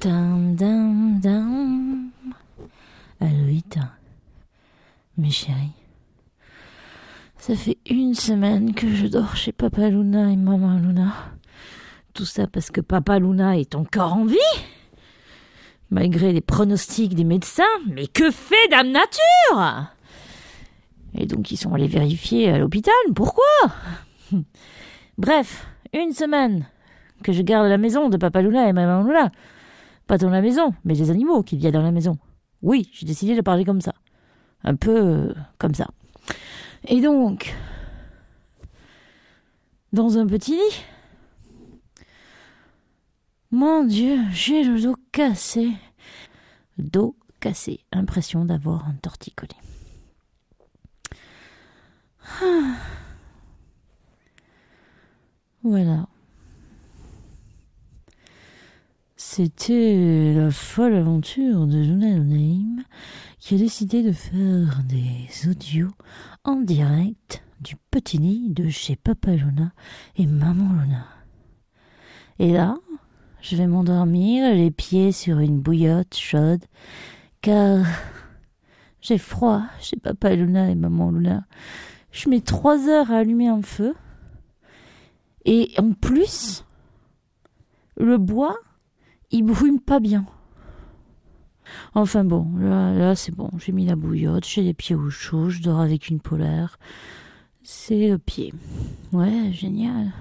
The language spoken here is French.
Dam, dam, dam. Aloïta, mes chéris, ça fait une semaine que je dors chez Papa Luna et Maman Luna. Tout ça parce que Papa Luna est encore en vie. Malgré les pronostics des médecins, mais que fait Dame Nature? Et donc ils sont allés vérifier à l'hôpital, pourquoi? Bref, une semaine que je garde la maison de Papa Luna et Maman Luna. Pas dans la maison, mais les animaux qui viennent dans la maison. Oui, j'ai décidé de parler comme ça. Un peu euh, comme ça. Et donc, dans un petit lit. Mon Dieu, j'ai le dos cassé. Dos cassé. Impression d'avoir un torticolis. Ah. Voilà. C'était la folle aventure de Jonathan Naïm qui a décidé de faire des audios en direct du petit lit de chez Papa Luna et Maman Luna. Et là, je vais m'endormir les pieds sur une bouillotte chaude car j'ai froid chez Papa Luna et Maman Luna. Je mets trois heures à allumer un feu et en plus, le bois, il brûle pas bien. Enfin bon, là, là c'est bon, j'ai mis la bouillotte, j'ai les pieds au chaud, je dors avec une polaire. C'est le pied. Ouais, génial.